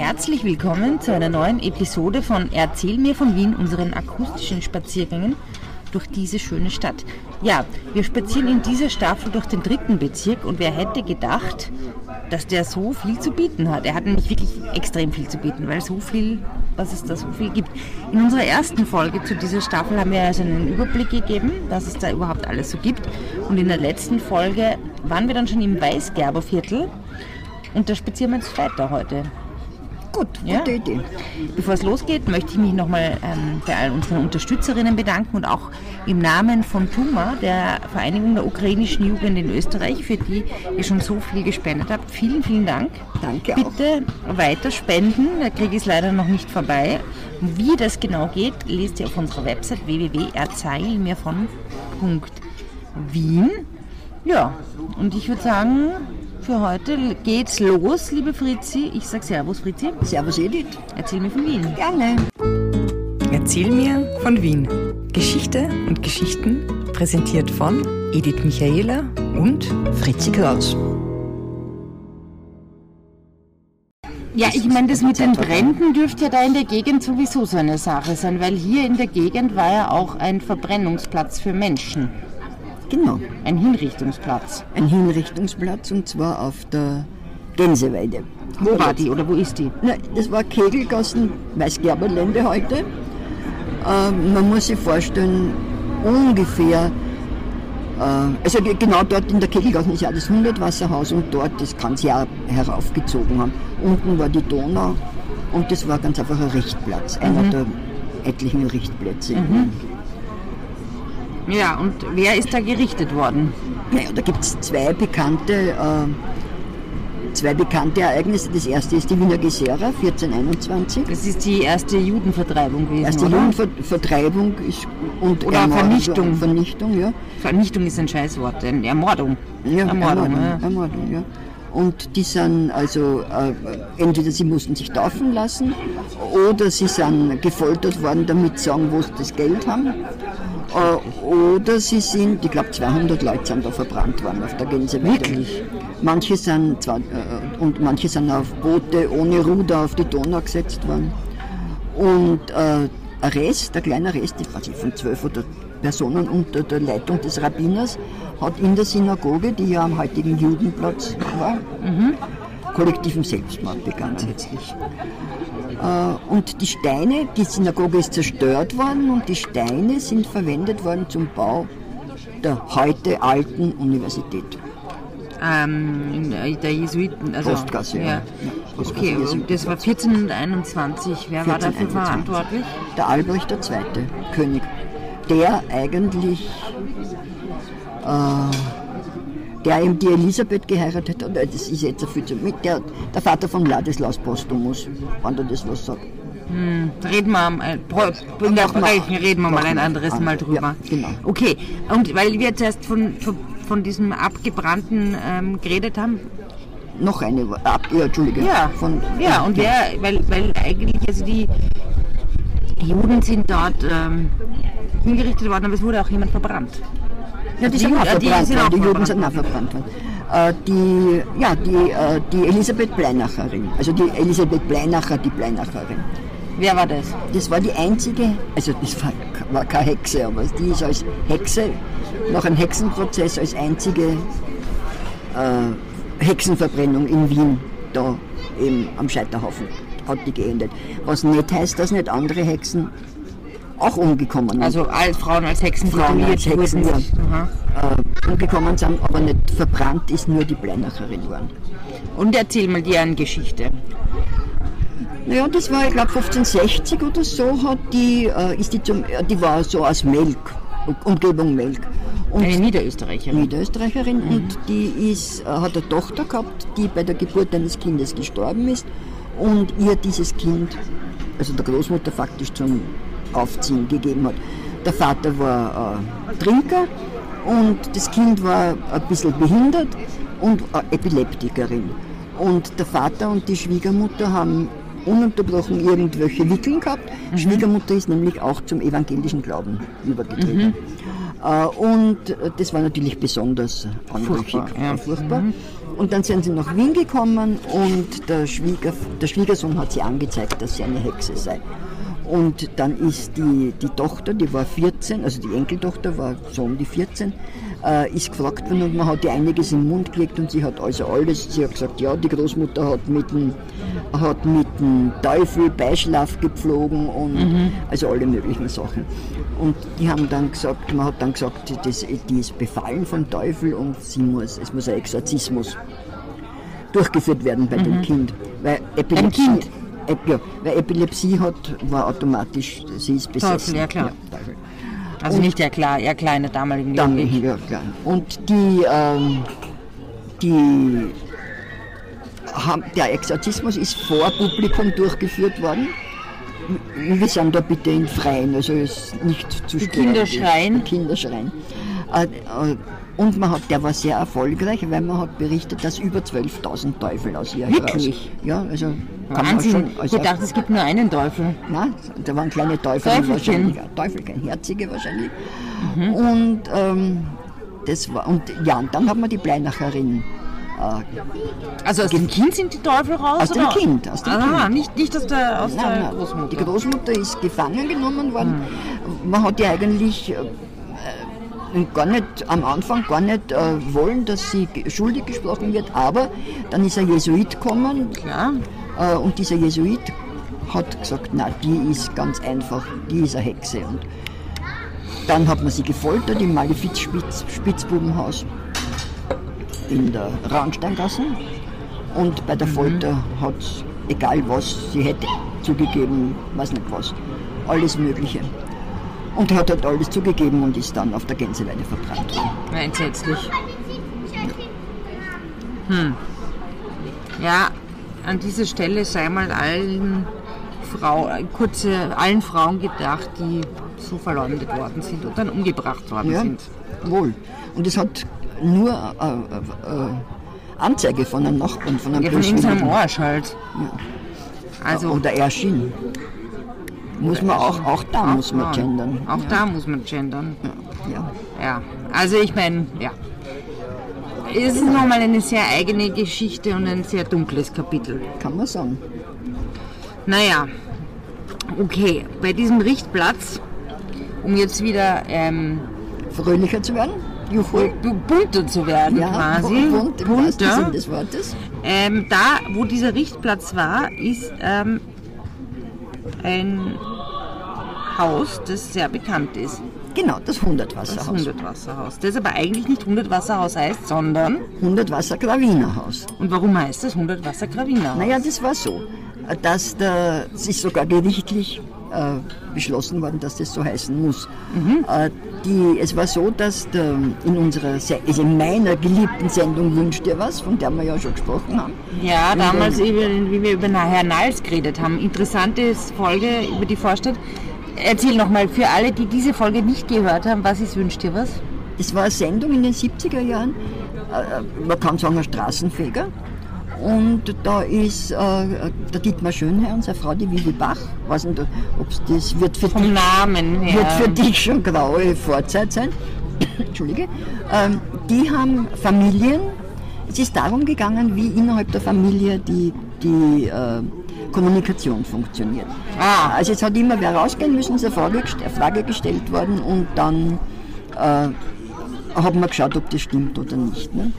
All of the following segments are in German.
Herzlich willkommen zu einer neuen Episode von Erzähl mir von Wien, unseren akustischen Spaziergängen durch diese schöne Stadt. Ja, wir spazieren in dieser Staffel durch den dritten Bezirk und wer hätte gedacht, dass der so viel zu bieten hat. Er hat nämlich wirklich extrem viel zu bieten, weil so viel, was es da so viel gibt. In unserer ersten Folge zu dieser Staffel haben wir also einen Überblick gegeben, was es da überhaupt alles so gibt. Und in der letzten Folge waren wir dann schon im Weißgerberviertel und da spazieren wir jetzt weiter heute. Gut, Ja. gute Idee. Bevor es losgeht, möchte ich mich nochmal ähm, bei all unseren Unterstützerinnen bedanken und auch im Namen von TUMA, der Vereinigung der ukrainischen Jugend in Österreich, für die ihr schon so viel gespendet habt. Vielen, vielen Dank. Danke auch. Bitte weiter spenden, der Krieg ist leider noch nicht vorbei. Wie das genau geht, lest ihr auf unserer Website www.erzählmirvon.wien. Ja, und ich würde sagen, für heute geht's los, liebe Fritzi. Ich sag Servus, Fritzi. Servus Edith. Erzähl mir von Wien. Gerne. Erzähl mir von Wien. Geschichte und Geschichten präsentiert von Edith Michaela und Fritzi Kraus. Ja, ich meine, das mit den Bränden dürfte ja da in der Gegend sowieso so eine Sache sein, weil hier in der Gegend war ja auch ein Verbrennungsplatz für Menschen, Genau. ein Hinrichtungsplatz. Ein Hinrichtungsplatz und zwar auf der Gänseweide. Wo war die oder wo ist die? Na, das war Kegelgassen, Weißgerberlände heute. Ähm, man muss sich vorstellen, ungefähr, äh, also ge- genau dort in der Kegelgassen ist ja das Hundertwasserhaus und dort, das kann sie ja heraufgezogen haben. Unten war die Donau und das war ganz einfach ein Richtplatz, einer der etlichen Richtplätze. Ja, und wer ist da gerichtet worden? Naja, da gibt es zwei bekannte, äh, zwei bekannte Ereignisse. Das erste ist die Wiener Gesera 1421. Das ist die erste Judenvertreibung gewesen, Erste oder? Judenvertreibung ist, und Oder Ermordung- Vernichtung. Vernichtung, ja. Vernichtung ist ein Scheißwort, denn Ermordung. ja Ermordung, Ermordung, ja. Ermordung, ja. Und die sind also, äh, entweder sie mussten sich taufen lassen oder sie sind gefoltert worden, damit sie sagen, wo sie das Geld haben. Äh, oder sie sind, ich glaube 200 Leute sind da verbrannt worden auf der Gänseweide. Wirklich? Manche sind, zwar, äh, und manche sind auf Boote ohne Ruder auf die Donau gesetzt worden. Und äh, ein Rest, ein kleiner Rest, ich weiß nicht, von zwölf oder Personen unter der Leitung des Rabbiners, hat in der Synagoge, die ja am heutigen Judenplatz war, kollektiven Selbstmord begangen. Und die Steine, die Synagoge ist zerstört worden und die Steine sind verwendet worden zum Bau der heute alten Universität. Ähm, in der Jesuiten, also. Postgasse, ja. ja. Postgasse, Okay, Jesuiten. und das war 1421. Wer war dafür 1421. verantwortlich? Der Albrecht II., König, der eigentlich, äh, der eben die Elisabeth geheiratet hat, das ist jetzt viel zu mit, der, der Vater von Ladislaus Postumus, wenn du das was sagt. Reden wir wir- Rechnung reden wir mal ein anderes an. Mal drüber. Ja, genau. Okay, und weil wir jetzt erst von, von, von diesem abgebrannten ähm, geredet haben, Noch eine, ab, ja, Entschuldige. ja, Von, ja, und wer, weil, weil eigentlich, also die Juden sind dort ähm, hingerichtet worden, aber es wurde auch jemand verbrannt. Ja, die sind Die- auch äh, die sind auch die Juden sind auch verbrannt worden. Äh, die, ja, die, äh, die Elisabeth Bleinacherin, also die Elisabeth Bleinacher, die Bleinacherin. Wer war das? Das war die einzige, also das war, war keine Hexe, aber die ist als Hexe nach einem Hexenprozess als einzige äh, Hexenverbrennung in Wien da eben am Scheiterhaufen hat die geendet. Was nicht heißt, dass nicht andere Hexen auch umgekommen. Also als Frauen als Hexen Frauen als Hexen, wurden. ja. Äh, umgekommen sind, aber nicht verbrannt ist nur die Bleinacherin worden. Und erzähl mal die eine Geschichte. Naja, das war, ich glaube, 1560 oder so, hat die, äh, ist die, zum, äh, die war so aus Melk, Umgebung Melk. Und Eine Niederösterreicherin. Niederösterreicherin und die ist, äh, hat eine Tochter gehabt, die bei der Geburt eines Kindes gestorben ist und ihr dieses Kind, also der Großmutter faktisch zum Aufziehen gegeben hat. Der Vater war äh, Trinker und das Kind war ein bisschen behindert und äh, Epileptikerin. Und der Vater und die Schwiegermutter haben ununterbrochen irgendwelche Wickeln gehabt. Schwiegermutter ist nämlich auch zum evangelischen Glauben übergetreten. Äh, und äh, das war natürlich besonders anrüchig, Furchtbar, ja. furchtbar. Und dann sind sie nach Wien gekommen und der, Schwieger, der Schwiegersohn hat sie angezeigt, dass sie eine Hexe sei. Und dann ist die, die Tochter, die war 14, also die Enkeltochter war so um die 14, äh, ist gefragt worden und man hat ihr einiges im Mund gelegt und sie hat also alles, sie hat gesagt, ja, die Großmutter hat mit dem, hat mit dem Teufel Beischlaf gepflogen und mhm. also alle möglichen Sachen. Und die haben dann gesagt, man hat dann gesagt, das, die ist befallen vom Teufel und sie muss, es muss ein Exorzismus durchgeführt werden bei mhm. dem Kind. Weil Epilepsie, kind. Ja, weil Epilepsie hat, war automatisch, sie ist besessen. Teufel, ja klar. Ja, also und nicht der, der kleine damalige Ludwig. Ja, klar. Und die, ähm, die haben, der Exorzismus ist vor Publikum durchgeführt worden. Wir sind da bitte in Freien, also ist nicht zu Die Kinder schreien. Kinder schreien. Äh, äh, und man hat, der war sehr erfolgreich, weil man hat berichtet, dass über 12.000 Teufel aus ihr Wirklich? heraus. Ja, also kann Wahnsinn. ich dachte, es gibt nur einen Teufel. Nein, da waren kleine Teufel Teufelchen. wahrscheinlich. Teufelchen, herzige wahrscheinlich. Mhm. Und ähm, das war, und ja, und dann haben wir die Bleinacherin äh, also aus dem Kind sind die Teufel raus? Aus oder? dem Kind. Aus dem Aha, kind. Nicht, nicht aus der, aus nein, der nein. Großmutter. Die Großmutter ist gefangen genommen worden. Mhm. Man hat ja eigentlich äh, gar nicht am Anfang gar nicht äh, wollen, dass sie schuldig gesprochen wird, aber dann ist ein Jesuit gekommen Klar. Äh, und dieser Jesuit hat gesagt, na, die ist ganz einfach, die ist eine Hexe. Und dann hat man sie gefoltert im Malefiz-Spitzbubenhaus in der Rahnsteingasse und bei der mhm. Folter hat es, egal was, sie hätte zugegeben, weiß nicht was, alles Mögliche. Und er hat halt alles zugegeben und ist dann auf der Gänseweide verbrannt worden. entsetzlich. Hm. Ja, an dieser Stelle sei mal allen Frauen, kurze, allen Frauen gedacht, die so verleumdet worden sind und dann umgebracht worden ja, sind. Wohl. Und es hat nur äh, äh, äh Anzeige von einem Nachbarn, von einem Ja, von irgendeinem Arsch halt. Ja. Also, Oder erschien. Muss man auch, auch da auch muss man gendern. Auch ja. da muss man gendern. Ja. ja. Also ich meine, ja. Es ist nochmal eine sehr eigene Geschichte und ein sehr dunkles Kapitel. Kann man sagen. Naja, okay, bei diesem Richtplatz, um jetzt wieder ähm, fröhlicher zu werden, Juhu. bunter zu werden ja, quasi. Bunt, bunter. des Wortes. Ähm, da, wo dieser Richtplatz war, ist ähm, ein Haus, das sehr bekannt ist. Genau, das Hundertwasserhaus. Das Hundertwasserhaus. Das aber eigentlich nicht Hundertwasserhaus heißt, sondern Hundertwasser-Gravinerhaus. Und warum heißt das Hundertwasser-Gravinerhaus? Naja, das war so, dass es ist sogar gerichtlich äh, beschlossen worden, dass das so heißen muss. Mhm. Äh, die, es war so, dass der, in unserer, also in meiner geliebten Sendung Wünscht dir was, von der wir ja schon gesprochen haben. Ja, damals, über, wie wir über Herrn Nals geredet haben. Interessante Folge über die Vorstadt. Erzähl nochmal für alle, die diese Folge nicht gehört haben, was ist Wünscht dir was? Das war eine Sendung in den 70er Jahren. Äh, man kann sagen, ein Straßenfeger. Und da ist äh, der Dietmar Schönherr seine Frau, die Vivi Bach. Ich weiß nicht, ob das wird für, Vom dich, Namen her. wird für dich schon graue Vorzeit sein. Entschuldige. Ähm, die haben Familien. Es ist darum gegangen, wie innerhalb der Familie die, die äh, Kommunikation funktioniert. Ah. Also es hat immer wer rausgehen müssen, ist eine Frage, eine Frage gestellt worden und dann äh, haben wir geschaut, ob das stimmt oder nicht. Ne?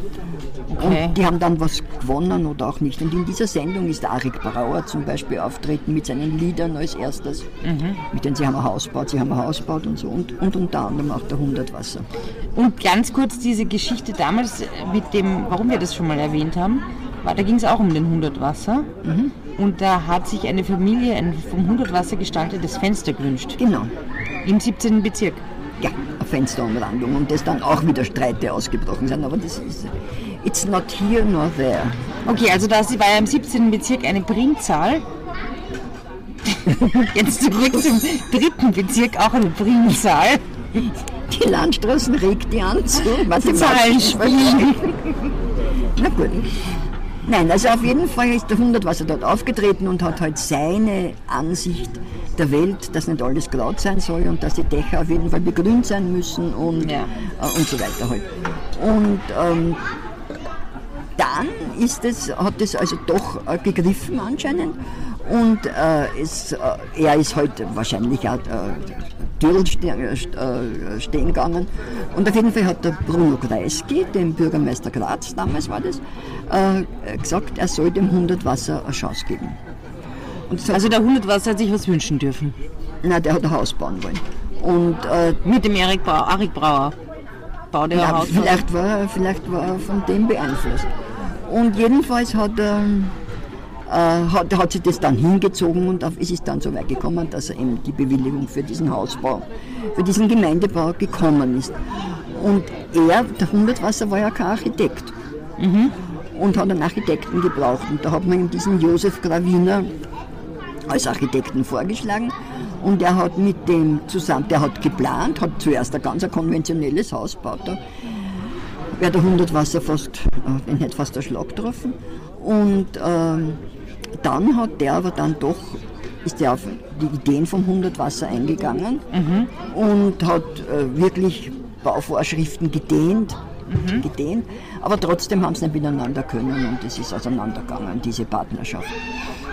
Okay. Und die haben dann was gewonnen oder auch nicht. Und in dieser Sendung ist Arik Brauer zum Beispiel auftreten mit seinen Liedern als erstes. Mhm. Mit denen sie haben ein Haus gebaut, sie haben ein Haus gebaut und so. Und, und unter anderem auch der Hundertwasser. Und ganz kurz diese Geschichte damals mit dem, warum wir das schon mal erwähnt haben, war, da ging es auch um den Hundertwasser. Mhm. Und da hat sich eine Familie ein vom Hundertwasser gestaltetes Fenster gewünscht. Genau. Im 17. Bezirk. Ja, eine Fensterumrandung und das dann auch wieder Streite ausgebrochen sind. Aber das ist, it's not here nor there. Okay, also da war ja im 17. Bezirk eine Primzahl. Jetzt zurück zum dritten Bezirk, auch eine Primzahl. Die Landstraßen regt die an zu. Zahlenspiel. Na gut. Nein, also auf jeden Fall ist der Hundertwasser dort aufgetreten und hat halt seine Ansicht der Welt, dass nicht alles glatt sein soll und dass die Dächer auf jeden Fall begrünt sein müssen und, ja. äh, und so weiter halt. Und ähm, dann ist es, hat es also doch äh, gegriffen anscheinend. Und äh, es, äh, er ist heute wahrscheinlich auch Dürr stehen, stehen gegangen. Und auf jeden Fall hat der Bruno Kreisky, dem Bürgermeister Graz, damals war das, gesagt, er soll dem Hundertwasser eine Chance geben. also der Hundertwasser hat sich was wünschen dürfen? Nein, der hat ein Haus bauen wollen. Und, äh, Mit dem Erik Brauer, Arik Brauer baut er ja, Haus. Vielleicht war, vielleicht war er von dem beeinflusst. Und jedenfalls hat er, äh, hat, hat sich das dann hingezogen und auf, es ist dann so weit gekommen, dass er eben die Bewilligung für diesen Hausbau, für diesen Gemeindebau gekommen ist. Und er, der Hundertwasser, war ja kein Architekt. Mhm. Und hat einen Architekten gebraucht. Und da hat man ihm diesen Josef Graviner als Architekten vorgeschlagen. Und er hat mit dem zusammen, der hat geplant, hat zuerst ein ganz konventionelles Haus gebaut. Da wäre der Hundertwasser fast, äh, den hätte fast der Schlag getroffen. Und ähm, dann hat der aber dann doch, ist er auf die Ideen vom Hundertwasser eingegangen mhm. und hat äh, wirklich Bauvorschriften gedehnt, mhm. gedehnt. Aber trotzdem haben sie nicht miteinander können und es ist auseinandergegangen, diese Partnerschaft.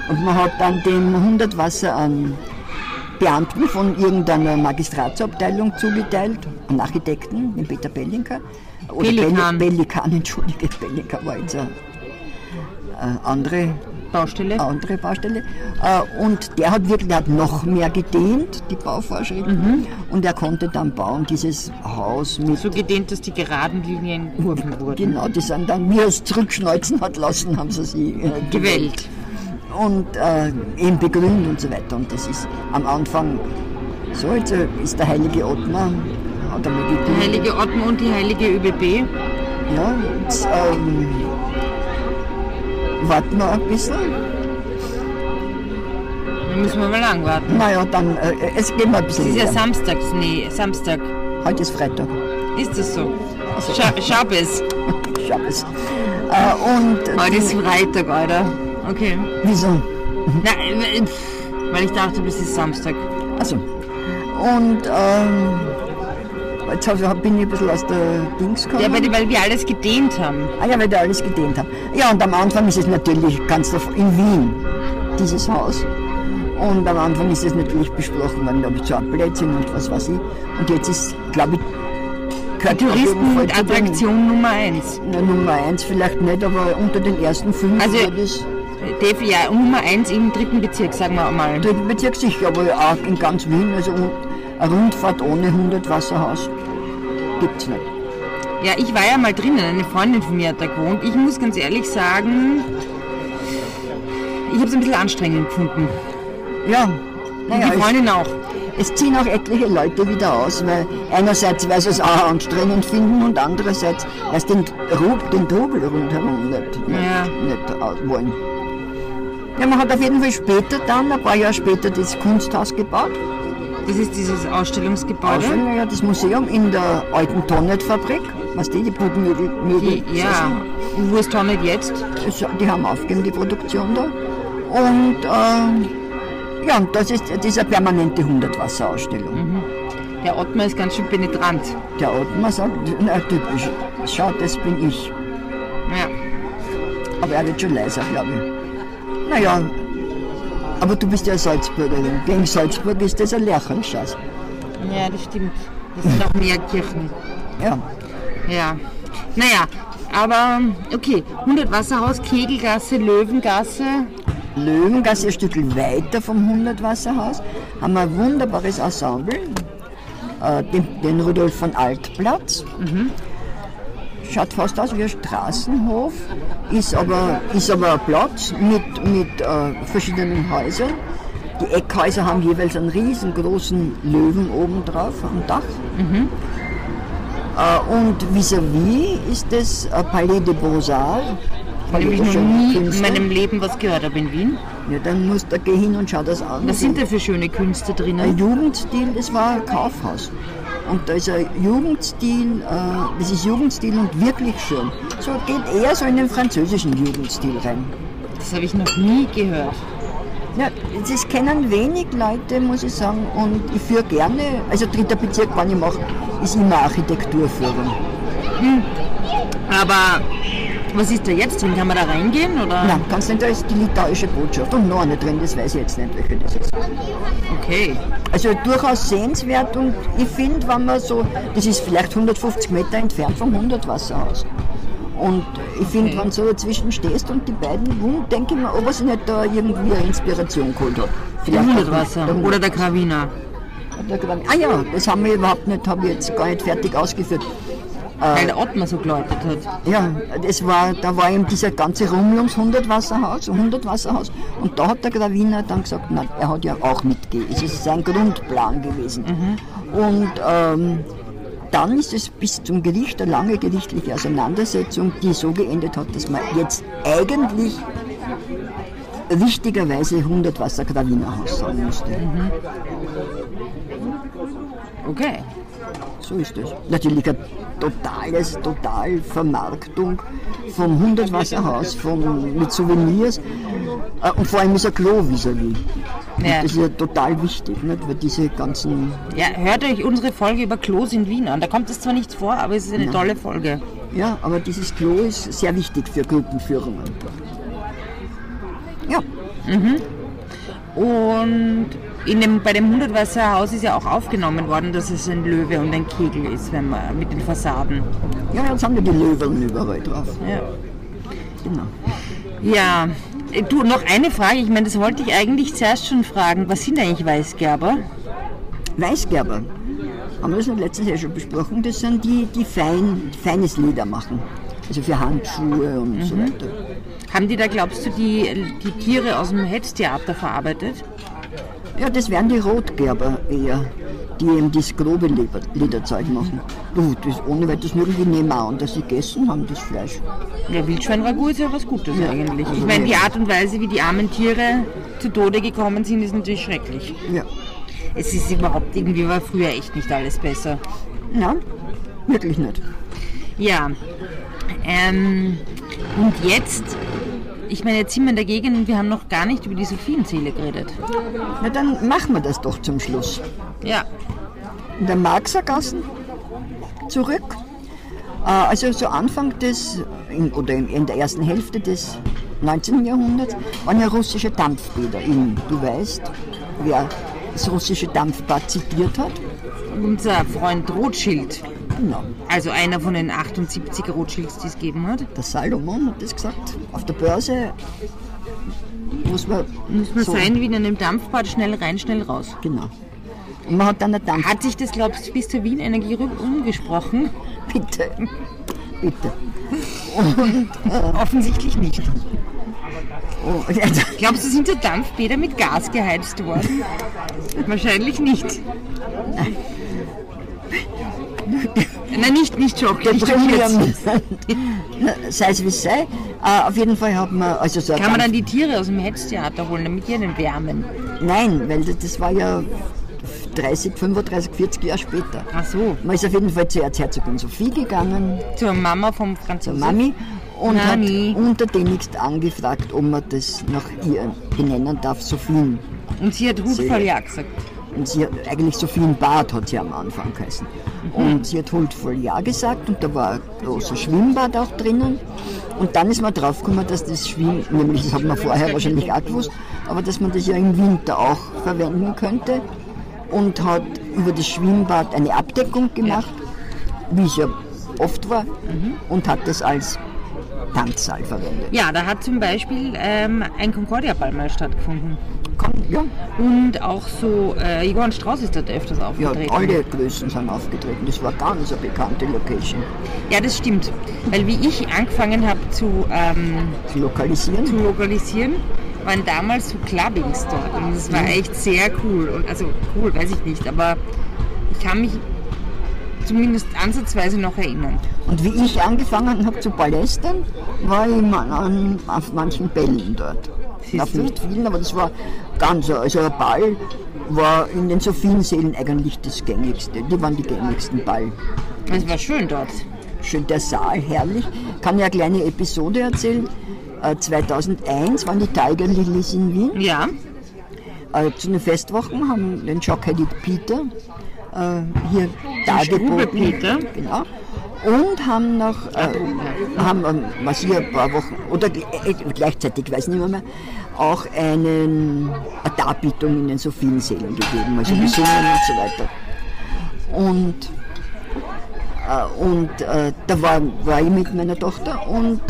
Und man hat dann dem Hundertwasser an Beamten von irgendeiner Magistratsabteilung zugeteilt, einen Architekten, den Peter Bellinker. Oder Bellikan. Bellikan, entschuldige, Bellikan war jetzt eine äh, andere Baustelle. Andere Baustelle. Äh, und der hat wirklich der hat noch mehr gedehnt, die Bauvorschriften. Mhm. Und er konnte dann bauen, dieses Haus mit. So gedehnt, dass die geraden Linien Kurven wurden. Genau, die sind dann, er es zurückschneuzen hat lassen, haben sie sie äh, gewählt und äh, eben begrünt und so weiter. Und das ist am Anfang so, jetzt äh, ist der heilige Ottmar, hat er mir Der heilige Ottmar und die heilige ÖBB? Ja, jetzt ähm, warten wir ein bisschen. Dann müssen wir mal lang warten. Naja, dann, äh, es geht mal ein bisschen. Es ist ja Samstag, nee, Samstag. Heute ist Freitag. Ist das so? Also, Scha Schabes. Schabes. Äh, und Heute ist Freitag, Alter. Okay. Wieso? Na, äh, weil ich dachte, das ist Samstag. Also. Und ähm, jetzt bin ich ein bisschen aus der Dings gekommen. Ja, weil, weil wir alles gedehnt haben. Ah ja, weil wir alles gedehnt haben. Ja, und am Anfang ist es natürlich ganz in Wien, dieses Haus. Und am Anfang ist es natürlich besprochen worden, ob so ein Plätzchen und was weiß ich. Und jetzt ist, glaube ich, Touristenattraktion Nummer eins. Na, Nummer eins vielleicht nicht, aber unter den ersten fünf also, das Def, ja, Nummer eins im dritten Bezirk, sagen wir mal. Dritten Bezirk sicher, aber auch in ganz Wien, also eine Rundfahrt ohne 100 Wasserhaus gibt es nicht. Ja, ich war ja mal drinnen, eine Freundin von mir hat da gewohnt. Ich muss ganz ehrlich sagen, ich habe es ein bisschen anstrengend gefunden. Ja, naja, die Freundin auch. Es ziehen auch etliche Leute wieder aus, weil einerseits, weil sie es auch anstrengend finden und andererseits, weil sie den, den Trubel rundherum nicht, nicht, ja. nicht wollen. Ja, man hat auf jeden Fall später dann, ein paar Jahre später, das Kunsthaus gebaut. Das ist dieses Ausstellungsgebäude? Ausstellung, ja, das Museum in der alten Tonnet-Fabrik. Was die, die Brutmöbel. Die, ja, und wo ist Tonnet jetzt? Die haben aufgegeben, die Produktion da. Und äh, ja, das ist, das ist eine permanente Hundertwasserausstellung. Mhm. Der Ottmar ist ganz schön penetrant. Der Ottmar sagt, na typisch, schau, das bin ich. Ja. Aber er wird schon leiser, glaube ich. Naja, aber du bist ja Salzburgerin. Gegen Salzburg ist das ein Lerchenschatz. Ja, das stimmt. Das sind auch mehr Kirchen. Ja. Ja. Naja, aber okay. 100 Wasserhaus, Kegelgasse, Löwengasse. Löwengasse ein Stück weiter vom 100 Wasserhaus haben wir ein wunderbares Ensemble. Äh, den, den Rudolf von Altplatz. Mhm schaut fast aus wie ein Straßenhof, ist aber, ist aber ein Platz mit, mit äh, verschiedenen Häusern. Die Eckhäuser haben jeweils einen riesengroßen Löwen oben drauf am Dach. Mhm. Äh, und vis-à-vis -vis ist das äh, Palais de Beaux-Arts. Weil ich noch nie Künstler. in meinem Leben was gehört habe in Wien. Ja, dann musst du geh hin und schau das an. Was sind da für schöne Künste drinnen? Ein Jugendstil, das war ein Kaufhaus. Und da ist ein Jugendstil, äh, das ist Jugendstil und wirklich schön. So geht eher so in den französischen Jugendstil rein. Das habe ich noch nie gehört. Ja, das kennen wenig Leute, muss ich sagen. Und ich führe gerne, also dritter Bezirk, wann ich mache, ist immer Architekturführung. Hm. Aber Was ist da jetzt drin? Kann man da reingehen? Oder? Nein, kannst nicht, da ist die litauische Botschaft und noch eine drin, das weiß ich jetzt nicht, welche das ist. Okay. Also durchaus sehenswert und ich finde, wenn man so, das ist vielleicht 150 Meter entfernt vom Hundertwasserhaus. Und ich finde, wenn du so dazwischen stehst und die beiden wohnen, denke ich mir, ob er sich nicht da irgendwie eine Inspiration geholt hat. Der Vielleicht auch Hundertwasser oder der. Der Gravi- Ah ja, das haben wir überhaupt nicht, habe ich jetzt gar nicht fertig ausgeführt. Weil der Ottmar so geläutet hat. Ja, das war, da war eben dieser ganze Rummel ums Hundertwasserhaus, Hundertwasserhaus. Und da hat der Graviner dann gesagt, nein, er hat ja auch mitgegeben. Es ist sein Grundplan gewesen. Und ähm, dann ist es bis zum Gericht eine lange gerichtliche Auseinandersetzung, die so geendet hat, dass man jetzt eigentlich richtigerweise Hundertwasser-Gravinerhaus sagen musste. Okay. So ist es. Natürlich eine totales, total Vermarktung vom Hundertwasserhaus, vom, mit Souvenirs. Äh, Und vor allem ist ein Klo vis-à-vis. Ja. Das ist ja total wichtig, nicht? weil diese ganzen. Ja, hört euch unsere Folge über Klos in Wien an. Da kommt es zwar nicht vor, aber es ist eine tolle Folge. Ja, aber dieses Klo ist sehr wichtig für Gruppenführungen. Ja, Und in dem, bei dem Hundertwasserhaus ist ja auch aufgenommen worden, dass es ein Löwe und ein Kegel ist, wenn man mit den Fassaden. ja jetzt haben wir die Löwen überall drauf. Ja. Genau. Ja, äh, du, noch eine Frage. Ich meine, das wollte ich eigentlich zuerst schon fragen. Was sind eigentlich Weißgerber? Weißgerber, haben wir das nicht letztes Jahr schon besprochen, das sind die, die fein, feines Leder machen. Also für Handschuhe und so weiter. Haben die da, glaubst du, die, die Tiere aus dem Hetztheater verarbeitet? Ja, das wären die Rotgerber eher, die eben das grobe Lederzeug machen. Du, das ohne weiteres mögen die nehmen auch und dass sie gegessen haben, das Fleisch. Ja, Wildschweinragout ist ja was Gutes Ja, eigentlich. Ich also meine, die ja. Art und Weise, wie die armen Tiere zu Tode gekommen sind, ist natürlich schrecklich. Ja. Es ist überhaupt irgendwie, war früher echt nicht alles besser. Nein, wirklich nicht. Ja, ähm, und jetzt, ich meine, jetzt sind wir in der Gegend und wir haben noch gar nicht über die Sophienzähle geredet. Na dann machen wir das doch zum Schluss. Ja, In der Marxergassen zurück. Äh, Also so Anfang des, oder in, in der ersten Hälfte des 19. Jahrhunderts waren ja russische Dampfbäder in, du weißt, wer das russische Dampfbad zitiert hat. unser Freund Rothschild, Genau. also einer von den 78 Rothschilds, die es gegeben hat, Der Salomon hat das gesagt. Auf der Börse muss man, muss man so, sein wie in einem Dampfbad, schnell rein, schnell raus. Genau. Und man hat dann eine Dampf... Hat sich das, glaubst du, bis zur Wien Energie umgesprochen? Bitte. Bitte. Offensichtlich nicht. Oh, Glaubst du, sind so Dampfbäder mit Gas geheizt worden? Wahrscheinlich nicht. Nein, nicht, nicht. Nicht schockiert. sei es wie es sei. Äh, auf jeden Fall hat man... Also so Kann man dann die Tiere aus dem Hetztheater holen, damit die einen wärmen? Nein, weil das, war ja 30, 35, 40 Jahre später. Ach so, Man ist auf jeden Fall zur Erzherzogin Sophie gegangen, zur Mama vom zur Franzosen. Mami, und Mami. hat untertänigst angefragt, ob man das nach ihr benennen darf, Sophien. Und sie hat Hut Sie- voll Ja gesagt. Und sie hat, eigentlich Sophienbad hat sie am Anfang geheißen. Und sie hat huldvoll Ja gesagt und da war ein großes Schwimmbad auch drinnen. Und dann ist man draufgekommen, dass das Schwimmen, nämlich das hat man vorher wahrscheinlich auch gewusst, aber dass man das ja im Winter auch verwenden könnte. Und hat über das Schwimmbad eine Abdeckung gemacht, wie es ja oft war, und hat das als Tanzsaal verwendet. Ja, da hat zum Beispiel ähm, ein Concordia-Ball mal stattgefunden. Ja, Und auch so, äh, Johann Strauß ist dort öfters ja, aufgetreten. alle Größen sind aufgetreten. Das war ganz eine bekannte Location. Ja, das stimmt. Weil wie ich angefangen habe zu, ähm, Zu lokalisieren. zu lokalisieren, waren damals so Clubbings dort. Und das war echt sehr cool. Und also cool, weiß ich nicht, aber ich kann mich zumindest ansatzweise noch erinnern. Und wie ich angefangen habe zu palästern, war ich mal an, auf manchen Bällen dort. Auf du? nicht vielen, aber das war ganz, also ein Ball war in den Sophiensälen eigentlich das gängigste. Die waren die gängigsten Ball. Es war schön dort. Schön der Saal, herrlich. Kann ja eine kleine Episode erzählen. Äh, 2001 waren die Tiger Lilies in Wien. Ja, Äh, zu den Festwochen haben den Jockheaded Peter äh, hier dargeboten. Peter. Genau. Und haben noch, äh, haben, ähm, was ich ein paar Wochen, oder äh, gleichzeitig, weiß nicht mehr, auch einen, eine Darbietung in den Sophiensälen gegeben, also gesungen und so weiter. Und, äh, und äh, da war, war ich mit meiner Tochter und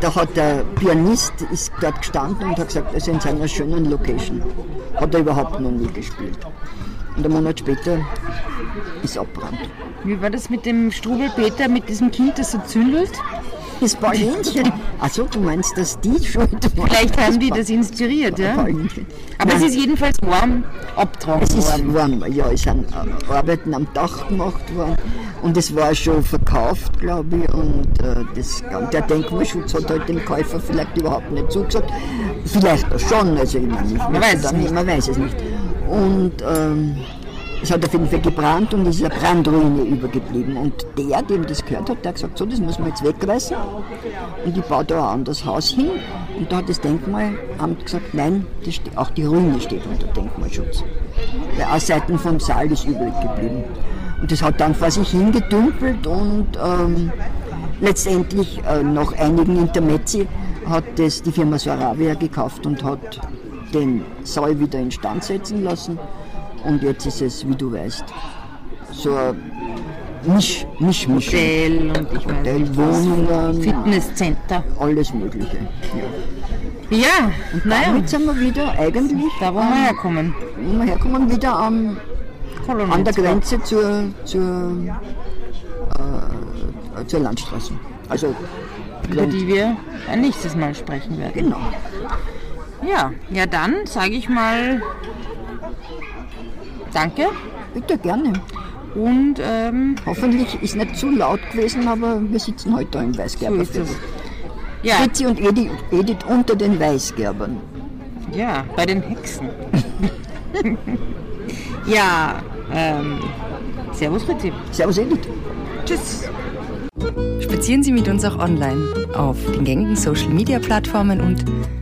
da hat der Pianist ist dort gestanden und hat gesagt, also in seiner schönen Location. Hat er überhaupt noch nie gespielt. Und einen Monat später ist abbrannt. Wie war das mit dem Strubelpeter, mit diesem Kind, das so zündelt? Das Paulinchen. Achso, du meinst, dass die schuld waren? Vielleicht haben die das inspiriert, ja? Paulinchen. Aber Nein. es ist jedenfalls warm abgetragen Es ist warm, ja. Es sind Arbeiten am Dach gemacht worden. Und es war schon verkauft, glaube ich. Und äh, das, der Denkmalschutz hat halt dem Käufer vielleicht überhaupt nicht zugesagt. Vielleicht schon, also ich meine, ich man, weiß es nicht. man weiß es nicht. Und ähm, es hat auf jeden Fall gebrannt und es ist eine Brandruine übergeblieben. Und der, dem das gehört hat, der hat gesagt, so, das muss man jetzt wegreißen und ich baue da ein anderes Haus hin. Und da hat das Denkmalamt gesagt, nein, auch die Ruine steht unter Denkmalschutz. Weil alle Seiten vom Saal ist übrig geblieben. Und das hat dann vor sich hingedümpelt und ähm, letztendlich äh, nach einigen Intermezzi hat das die Firma Soravia gekauft und hat den Saal wieder instand setzen lassen. Und jetzt ist es, wie du weißt, so ein Misch, Misch, Misch. Hotel und ich Hotel, Wohnungen, Fitnesscenter. Alles Mögliche. Ja, ja und naja. damit sind wir wieder eigentlich. Da, wo wir herkommen. Wo wir herkommen, wieder am, an der Grenze zur, zur, äh, zur Landstraße. Also, über die wir ein nächstes Mal sprechen werden. Genau. Ja, ja dann sage ich mal Danke. Bitte gerne. Und ähm, hoffentlich ist nicht zu laut gewesen, aber wir sitzen heute da im Weißgerber. So ja. Fritzi und Edith, Edith unter den Weißgerbern. Ja, bei den Hexen. ja, ähm, Servus Fritzi. Servus Edith. Tschüss. Spazieren Sie mit uns auch online auf den gängigen Social Media Plattformen und